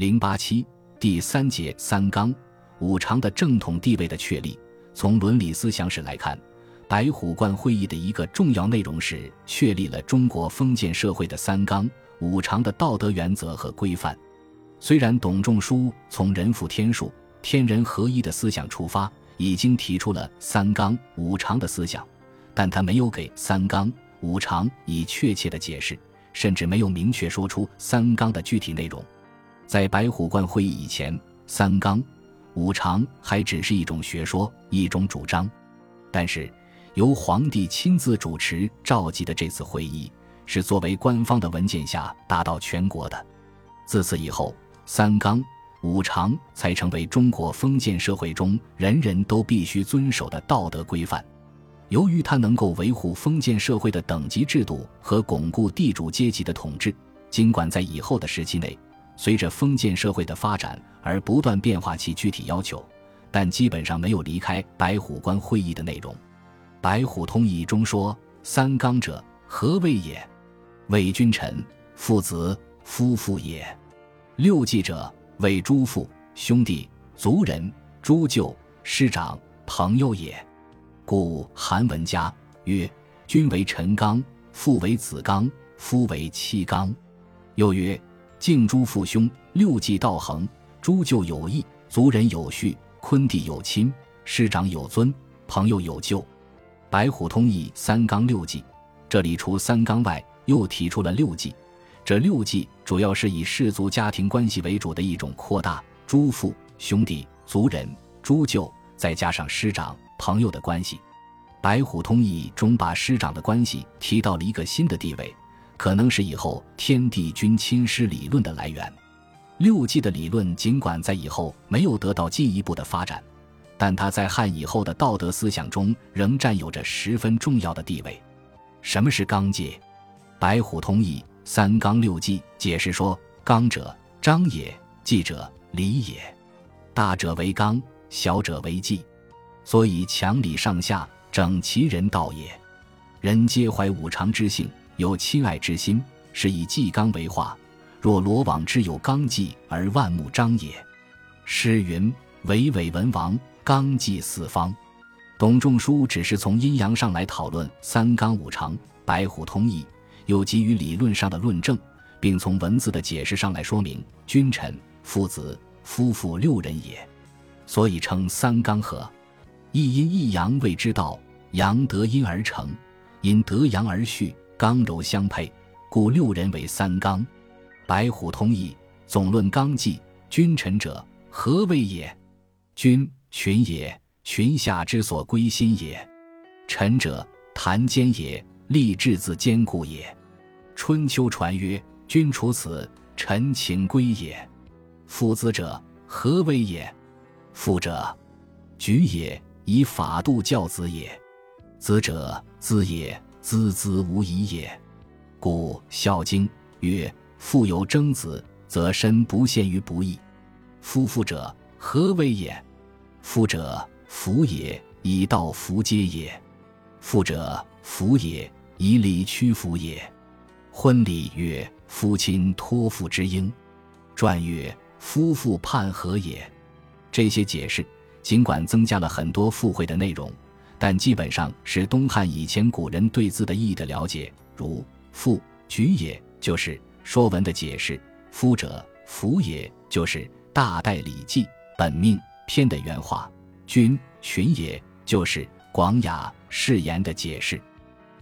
零八七第三节三纲五常的正统地位的确立。从伦理思想史来看，白虎观会议的一个重要内容是确立了中国封建社会的三纲五常的道德原则和规范。虽然董仲舒从人负天数、天人合一的思想出发，已经提出了三纲五常的思想，但他没有给三纲五常以确切的解释，甚至没有明确说出三纲的具体内容。在白虎观会议以前，三纲。五常还只是一种学说，一种主张，但是由皇帝亲自主持召集的这次会议，是作为官方的文件下达到全国的。自此以后，三纲五常才成为中国封建社会中人人都必须遵守的道德规范。由于它能够维护封建社会的等级制度和巩固地主阶级的统治，尽管在以后的时期内。随着封建社会的发展而不断变化其具体要求，但基本上没有离开白虎观会议的内容。白虎通义中说：“三纲者，何谓也？为君臣、父子、夫妇也。六纪者，为诸父、兄弟、族人、诸舅、师长、朋友也。故韩文家曰：君为臣纲，父为子纲，夫为妻纲。又曰。”敬诸父兄，六纪道恒，诸舅有义，族人有序，昆弟有亲，师长有尊，朋友有旧。白虎通义三纲六纪，这里除三纲外，又提出了六纪。这六纪主要是以氏族家庭关系为主的一种扩大，诸父兄弟、族人、诸舅，再加上师长、朋友的关系。白虎通义中把师长的关系提到了一个新的地位。可能是以后天地君亲师理论的来源。六纪的理论尽管在以后没有得到进一步的发展，但它在汉以后的道德思想中仍占有着十分重要的地位。什么是纲纪？白虎通义三纲六纪解释说：纲者，章也；纪者，礼也。大者为纲，小者为纪，所以强礼上下，整齐人道也。人皆怀五常之性。有亲爱之心，是以纪纲为化。若罗网之有纲纪而万木张也。诗云：“巍巍文王，纲纪四方。”董仲舒只是从阴阳上来讨论三纲五常，白虎通义又给予理论上的论证，并从文字的解释上来说明君臣、父子、夫妇六人也，所以称三纲合。一阴一阳谓之道，阳得阴而成，阴得阳而续。刚柔相配，故六人为三纲。白虎通义总论纲纪。君臣者，何谓也？君，群也，群下之所归心也；臣者，谈坚也，立志自坚固也。春秋传曰：“君处此，臣请归也。”父子者，何谓也？父者，举也，以法度教子也；子者，资也。孜孜无疑也，故《孝经》曰：“父有争子，则身不陷于不义。”夫妇者，何为也？夫者，福也，以道福皆也；父者，福也，以礼屈服也。婚礼曰：“夫亲托付之应。”传曰：“夫妇判和也。”这些解释尽管增加了很多附会的内容。但基本上是东汉以前古人对字的意义的了解，如“父举也”就是《说文》的解释，“夫者福也”就是《大代礼记本命篇》的原话，“君群也”就是《广雅释言》的解释。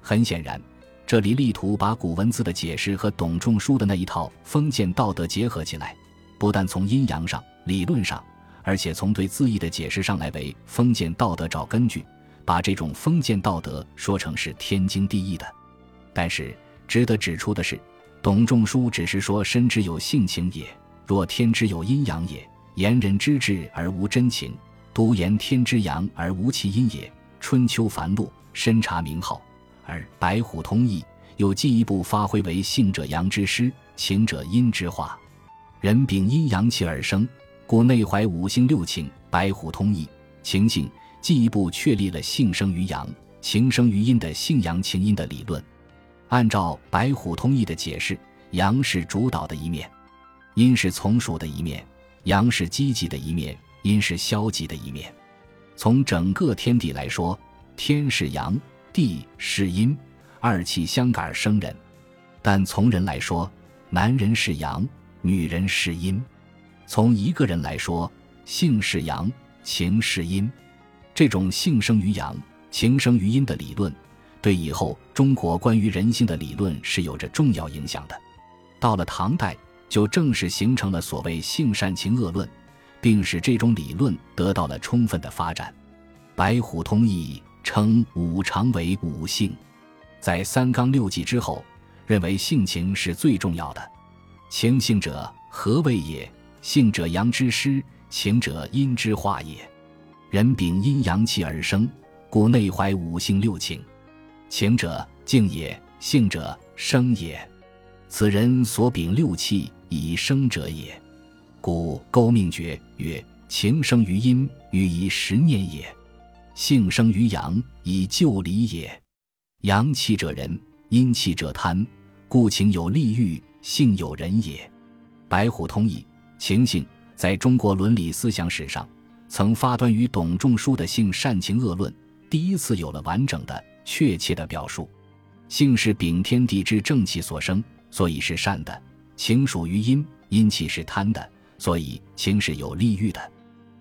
很显然，这里力图把古文字的解释和董仲舒的那一套封建道德结合起来，不但从阴阳上、理论上，而且从对字义的解释上来为封建道德找根据。把这种封建道德说成是天经地义的，但是值得指出的是，董仲舒只是说身之有性情也，若天之有阴阳也，言人之志而无真情，独言天之阳而无其阴也。春秋繁露，深察名号，而白虎通义又进一步发挥为性者阳之师，情者阴之化。人秉阴阳气而生，故内怀五行六情。白虎通义，情性。进一步确立了性生于阳、情生于阴的性阳情阴的理论。按照白虎通义的解释，阳是主导的一面，阴是从属的一面，阳是积极的一面，阴是消极的一面。从整个天地来说，天是阳，地是阴，二气相感而生人。但从人来说，男人是阳，女人是阴。从一个人来说，性是阳，情是阴。这种性生于阳，情生于阴的理论，对以后中国关于人性的理论是有着重要影响的。到了唐代。就正式形成了所谓性善情恶论，并使这种理论得到了充分的发展。白虎通义称五常为五性，在三纲六纪之后，认为性情是最重要的。情性者，何谓也？性者，阳之师；情者，阴之化也。人秉阴阳气而生，故内怀五性六情。情者，静也；性者，生也。此人所秉六气。以生者也，故勾命诀曰：情生于阴，欲以十念也；性生于阳，以就理也。阳气者仁，阴气者贪，故情有利欲，性有仁也。白虎通义，情性在中国伦理思想史上，曾发端于董仲舒的性善情恶论，第一次有了完整的、确切的表述。性是禀天地之正气所生，所以是善的。情属于阴，阴气是贪的，所以情是有利欲的。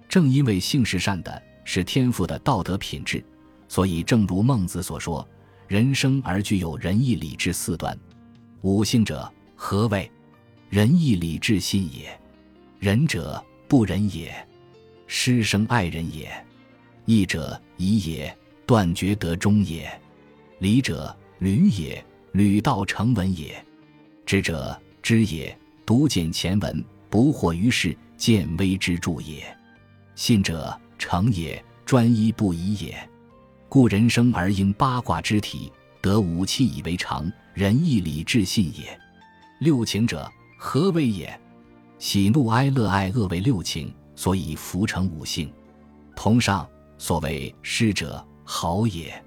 正因为性是善的，是天赋的道德品质，所以正如孟子所说：“人生而具有仁义礼智四端。”五性者何谓？仁义礼智信也。仁者不仁也，师生爱人也；义者义也，断绝得忠也；礼者履也，履道成文也；知者。知也，独简前文，不惑于世，见微之著也。信者诚也，专一不疑也。故人生而应八卦之体，得五气以为常，仁义礼智信也。六情者何为也？喜怒哀乐爱恶为六情，所以浮成五性。同上，所谓师者好也。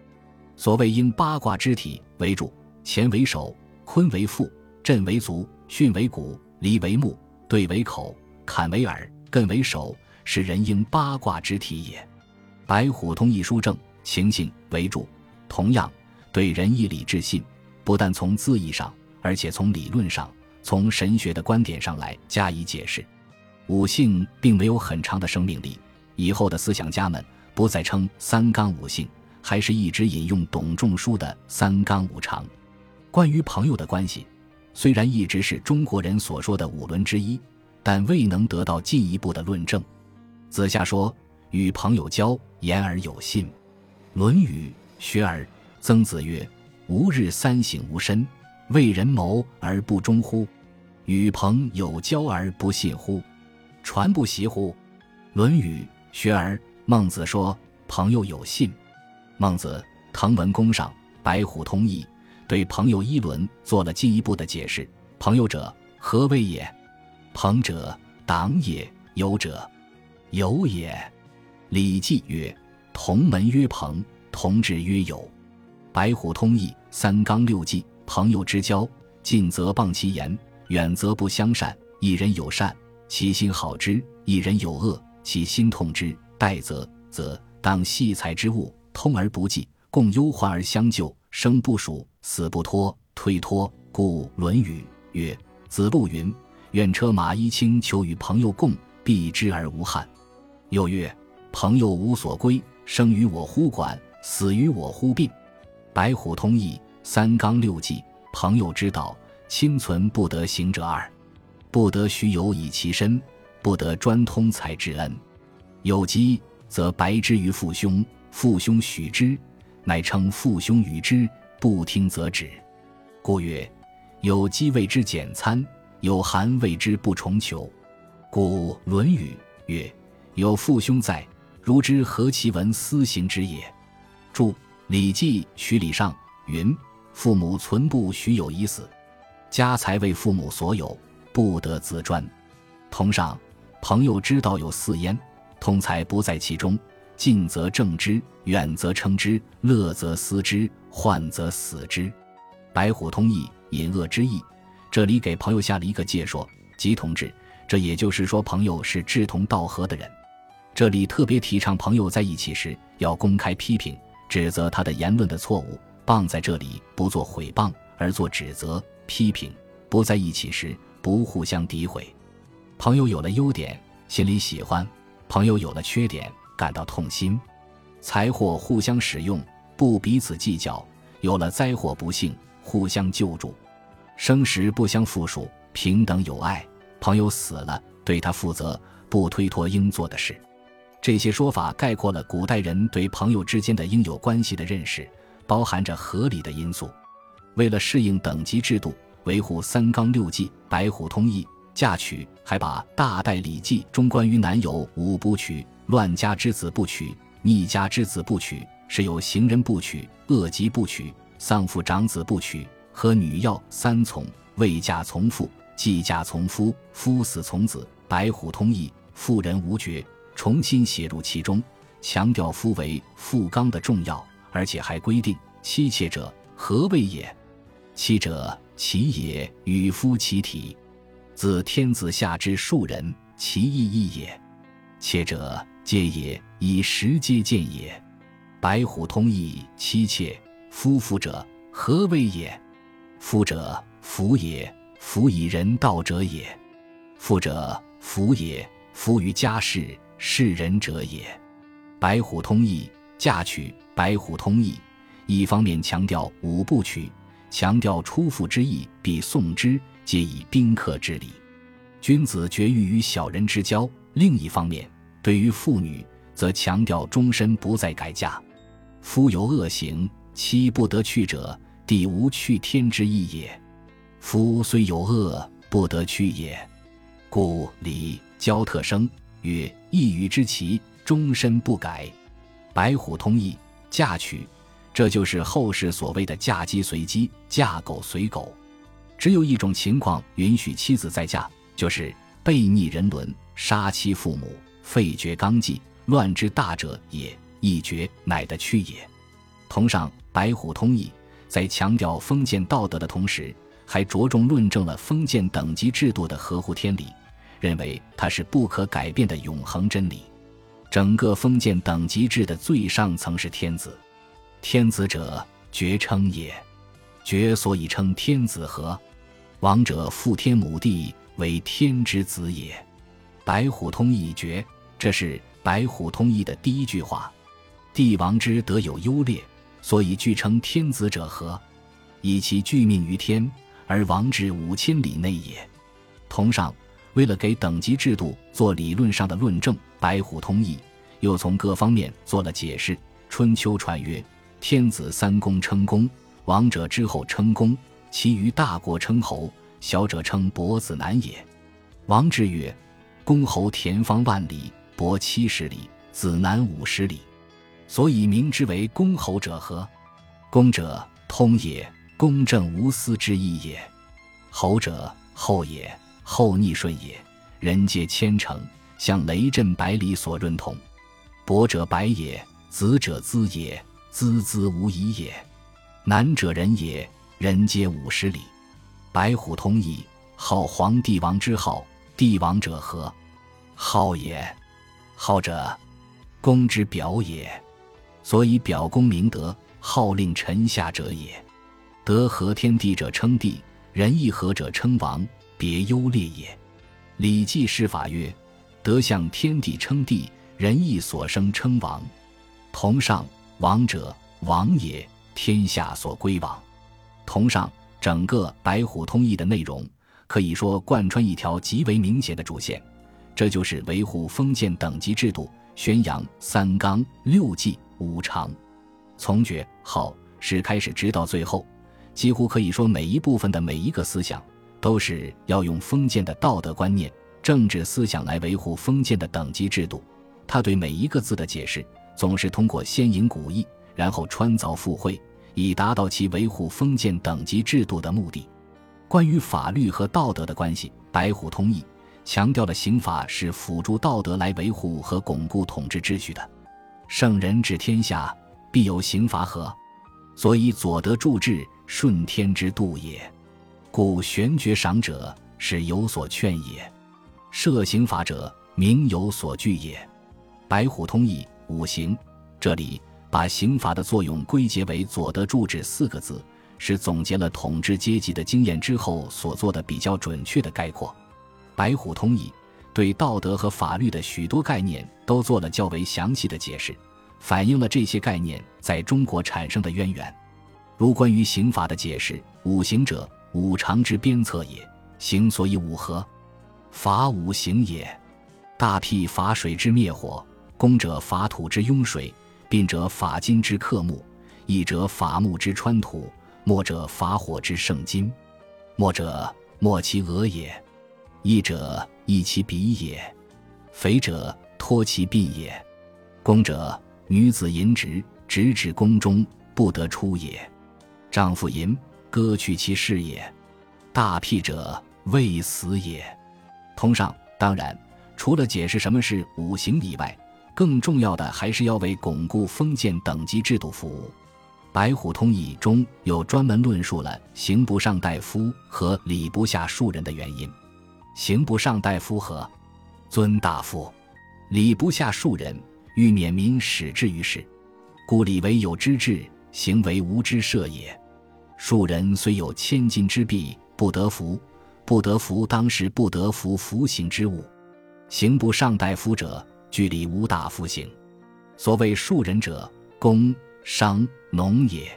所谓应八卦之体为主，乾为首，坤为父，震为足。巽为骨，离为目，兑为口，坎为耳，艮为手，是人应八卦之体也。白虎通义书正情性为主，同样对仁义礼智信，不但从字义上，而且从理论上，从神学的观点上来加以解释。五性并没有很长的生命力，以后的思想家们不再称三纲五性，还是一直引用董仲舒的三纲五常。关于朋友的关系。虽然一直是中国人所说的五伦之一，但未能得到进一步的论证。子夏说：“与朋友交，言而有信。”《论语·学而》曾子曰：“吾日三省吾身，为人谋而不忠乎？与朋友交而不信乎？传不习乎？”《论语·学而》孟子说：“朋友有信。”孟子《滕文公上》白虎通义。对朋友一伦做了进一步的解释。朋友者，何为也？朋者，党也。友者，友也。《礼记》曰：“同门曰朋，同志曰友。”白虎通义三纲六纪，朋友之交，近则谤其言，远则不相善。一人有善，其心好之；一人有恶，其心痛之。待则，则当细财之物，通而不济，共忧患而相救，生不属。死不脱，推脱，故《论语》曰：“子路云：‘愿车马衣轻，求与朋友共，避之而无憾。’又曰：‘朋友无所归，生于我乎管，死于我乎病。’白虎通义三纲六纪，朋友之道，亲存不得行者二：不得许有以其身，不得专通财之恩。有疾则白之于父兄，父兄许之，乃称父兄与之。”不听则止，故曰：有饥谓之简餐，有寒谓之不重求。故《论语》曰：有父兄在，如之何其闻私行之也？注《礼记·曲礼上》云：父母存不许有已死，家财为父母所有，不得自专。同上，朋友之道有四焉：通财不在其中。近则正之，远则称之，乐则思之，患则死之。白虎通义，隐恶之意。这里给朋友下了一个界说，即同志这也就是说，朋友是志同道合的人。这里特别提倡朋友在一起时要公开批评、指责他的言论的错误。谤在这里不做毁谤，而做指责、批评；不在一起时不互相诋毁。朋友有了优点，心里喜欢；朋友有了缺点，感到痛心。财货互相使用，不彼此计较；有了灾祸不幸，互相救助。生时不相附属，平等友爱。朋友死了，对他负责，不推脱应做的事。这些说法概括了古代人对朋友之间的应有关系的认识，包含着合理的因素。为了适应等级制度，维护三纲六纪，白虎通义嫁娶，还把《大代礼记》中关于男有五不娶：乱家之子不娶，逆家之子不娶，是有行人不娶，恶疾不娶，丧父长子不娶，和女要三从：未嫁从父，既嫁从夫，夫死从子。白虎通义，妇人无绝。重新写入其中，强调夫为妇纲的重要，而且还规定妻妾者何谓也？妻者，其也与夫其体，自天子下之庶人，其义义也。妾者，皆也以时皆见也。白虎通义，妻妾夫妇者何谓也？夫者，夫也，夫以人道者也。妇者，福也，夫于家事。是人者也，白虎通义嫁娶。白虎通义，一方面强调五不娶，强调出妇之意必送之，皆以宾客之礼。君子绝育与小人之交。另一方面，对于妇女，则强调终身不再改嫁。夫有恶行，妻不得去者，地无去天之意也。夫虽有恶，不得去也。故礼交特生。曰：一语之奇，终身不改。白虎通义，嫁娶，这就是后世所谓的嫁鸡随鸡，嫁狗随狗。只有一种情况允许妻子再嫁，就是悖逆人伦、杀妻父母、废绝纲纪、乱之大者也。一绝乃得去也。同上白虎通义，在强调封建道德的同时，还着重论证了封建等级制度的合乎天理。认为它是不可改变的永恒真理。整个封建等级制的最上层是天子，天子者绝称也，绝所以称天子何？王者父天母地，为天之子也。白虎通义绝，这是白虎通义的第一句话。帝王之德有优劣，所以据称天子者何？以其具命于天，而王之五千里内也。同上。为了给等级制度做理论上的论证，白虎通义又从各方面做了解释。春秋传曰：“天子三公称公，王者之后称公，其余大国称侯，小者称伯子男也。”王之曰：“公侯田方万里，伯七十里，子男五十里，所以名之为公侯者何？公者通也，公正无私之意也；侯者厚也。”厚逆顺也，人皆谦诚，像雷震百里所认同。伯者百也，子者资也，孜孜无疑也。难者人也，人皆五十里。白虎通矣，号皇帝王之号，帝王者何？号也。号者，公之表也，所以表公明德，号令臣下者也。德合天地者称帝，仁义合者称王。别优劣也，《礼记·释法》曰：“德向天地称帝，仁义所生称王。同上，王者，王也，天下所归王。同上，整个白虎通义的内容，可以说贯穿一条极为明显的主线，这就是维护封建等级制度，宣扬三纲六纪五常。从爵号始开始，直到最后，几乎可以说每一部分的每一个思想。”都是要用封建的道德观念、政治思想来维护封建的等级制度。他对每一个字的解释，总是通过先引古义，然后穿凿附会，以达到其维护封建等级制度的目的。关于法律和道德的关系，白虎通义强调了刑法是辅助道德来维护和巩固统治秩序的。圣人治天下，必有刑罚和，所以左德助治，顺天之度也。故玄觉赏者是有所劝也。设刑法者，名有所惧也。白虎通义五行，这里把刑法的作用归结为左德注释四个字，是总结了统治阶级的经验之后所做的比较准确的概括。白虎通义对道德和法律的许多概念都做了较为详细的解释，反映了这些概念在中国产生的渊源。如关于刑法的解释，五行者，五常之鞭策也。行所以五合，法五行也。大辟法水之灭火，工者法土之拥水，病者法金之克木，义者法木之穿土，墨者法火之盛金。墨者墨其额也，义者义其鼻也，肥者托其鬓也。宫者女子淫直，直指宫中不得出也。丈夫淫，割去其事也；大辟者，未死也。通上，当然，除了解释什么是五行以外，更重要的还是要为巩固封建等级制度服务。《白虎通义》中有专门论述了刑不上大夫和礼不下庶人的原因。刑不上大夫和尊大夫，礼不下庶人，欲免民始至于事，故礼为有之治，行为无之设也。庶人虽有千金之币，不得服，不得服，当时不得服服刑之物。刑不上大夫者，距离无大夫行。所谓庶人者，工商农也。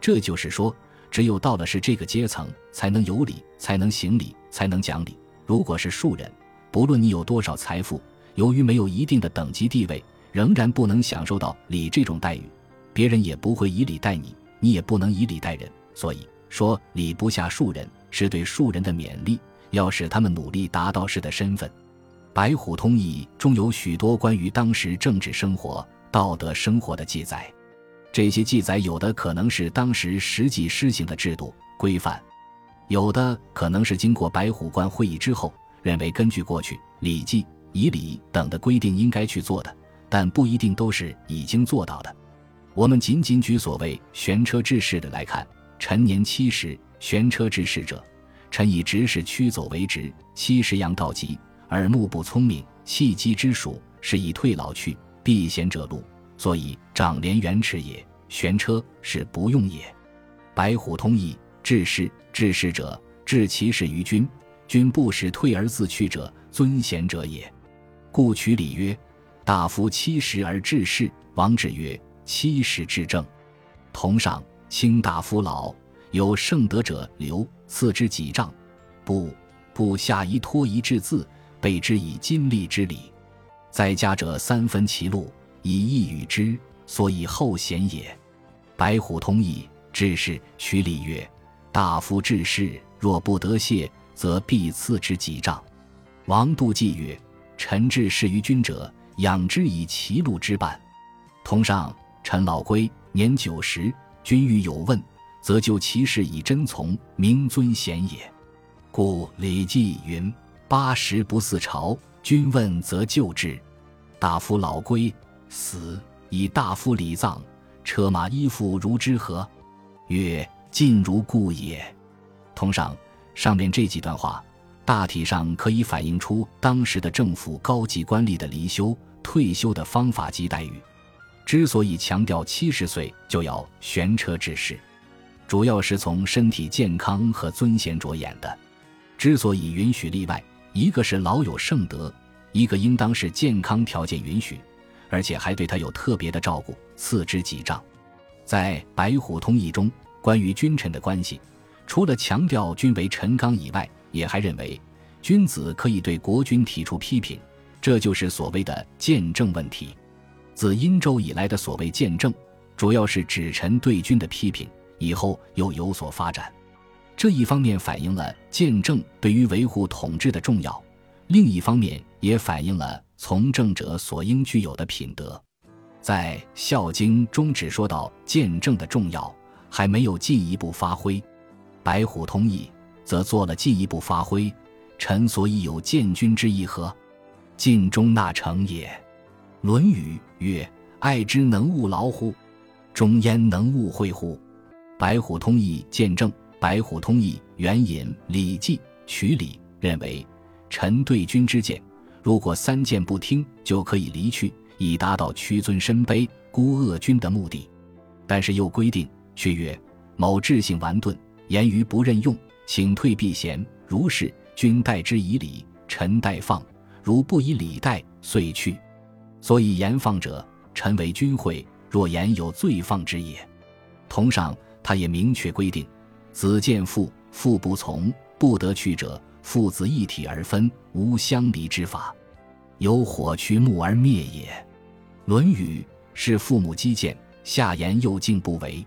这就是说，只有到了是这个阶层，才能有礼，才能行礼，才能讲理。如果是庶人，不论你有多少财富，由于没有一定的等级地位，仍然不能享受到礼这种待遇，别人也不会以礼待你，你也不能以礼待人。所以说，礼不下庶人，是对庶人的勉励，要使他们努力达到士的身份。《白虎通义》中有许多关于当时政治生活、道德生活的记载，这些记载有的可能是当时实际施行的制度规范，有的可能是经过白虎关会议之后，认为根据过去《礼记》《仪礼》等的规定应该去做的，但不一定都是已经做到的。我们仅仅举所谓悬车治世的来看。陈年七十，悬车治世者，臣以直事驱走为直。七十阳道吉，耳目不聪明，气机之属，是以退老去，避贤者路，所以长连元齿也。玄车是不用也。白虎通义，治世治世者，治其事于君，君不使退而自去者，尊贤者也。故取礼曰：大夫七十而治世。王志曰：七十治政。同上。卿大夫老有圣德者，留赐之几丈，不不下一托一制字，备之以金力之礼。在家者三分其禄，以义与之，所以后贤也。白虎通义，治士取礼曰：大夫治士，若不得谢，则必赐之几丈。王度忌曰：臣治世于君者，养之以其禄之半。同上，陈老龟年九十。君欲有问，则就其事以真从，明尊贤也。故《礼记》云：“八十不似朝。”君问则就之。大夫老归死，以大夫礼葬，车马衣服如之何？曰：尽如故也。同上上面这几段话，大体上可以反映出当时的政府高级官吏的离休、退休的方法及待遇。之所以强调七十岁就要悬车治世，主要是从身体健康和尊贤着眼的。之所以允许例外，一个是老有圣德，一个应当是健康条件允许，而且还对他有特别的照顾，赐之几丈。在《白虎通义》中，关于君臣的关系，除了强调君为臣纲以外，也还认为君子可以对国君提出批评，这就是所谓的见证问题。自殷周以来的所谓谏政，主要是指臣对君的批评，以后又有所发展。这一方面反映了谏政对于维护统治的重要，另一方面也反映了从政者所应具有的品德。在《孝经》中只说到谏政的重要，还没有进一步发挥。《白虎通义》则做了进一步发挥。臣所以有见君之意何？尽忠纳诚也。《论语》曰：“爱之能勿劳乎？忠焉能勿惠乎？”白虎通义见证。白虎通义援引《礼记》，曲礼，认为臣对君之见，如果三谏不听，就可以离去，以达到屈尊身卑、孤恶君的目的。但是又规定，却曰：某智性顽钝，言语不任用，请退避嫌。如是，君待之以礼，臣待放；如不以礼待，遂去。所以言放者，臣为君会；若言有罪放之也。同上，他也明确规定：子见父，父不从，不得去者，父子一体而分，无相离之法。有火驱木而灭也。《论语》是父母击谏，下言又敬不为。《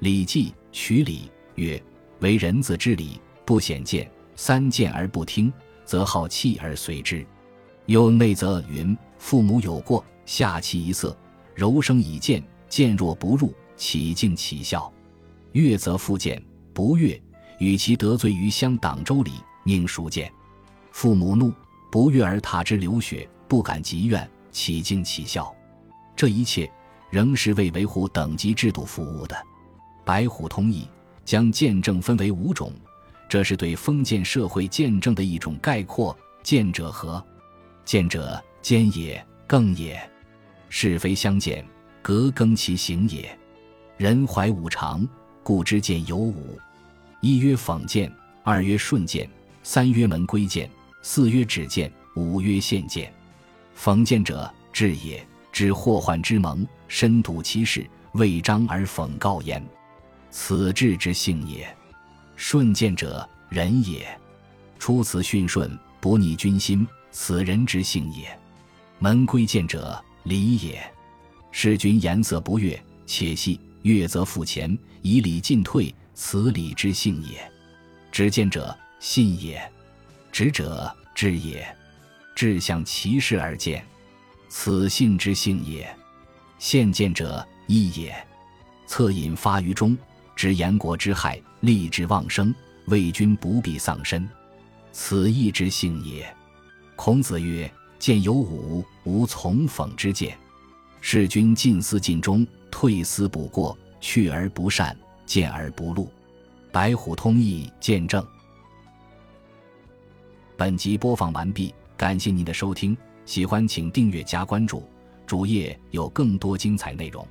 礼记·曲礼》曰：“为人子之礼，不显见，三谏而不听，则好气而随之。”又内则云：“父母有过，下其一色，柔声以谏，谏若不入。”起敬起孝，悦则复谏，不悦，与其得罪于乡党州里，宁赎谏。父母怒，不悦而踏之流血，不敢疾怨，起敬起孝。这一切仍是为维护等级制度服务的。白虎通义将见证分为五种，这是对封建社会见证的一种概括。见者何？见者奸也，更也。是非相见，革更其行也。人怀五常，故知见有五：一曰讽谏，二曰顺谏，三曰门规谏，四曰止谏，五曰献谏。讽谏者，智也，知祸患之盟，深睹其事，未章而讽告焉，此智之性也。顺谏者，仁也，出此训顺，不逆君心，此人之性也。门规谏者，礼也，使君颜色不悦，且细。悦则复前，以礼进退，此礼之性也。执见者，信也；执者，智也。志向其事而见，此信之性也。献见者，义也。恻隐发于中，知言国之害，立志忘生，为君不必丧身，此义之性也。孔子曰：“见有五，无从讽之见。”士君进思尽忠，退思补过，去而不善，见而不露。白虎通义见证。本集播放完毕，感谢您的收听，喜欢请订阅加关注，主页有更多精彩内容。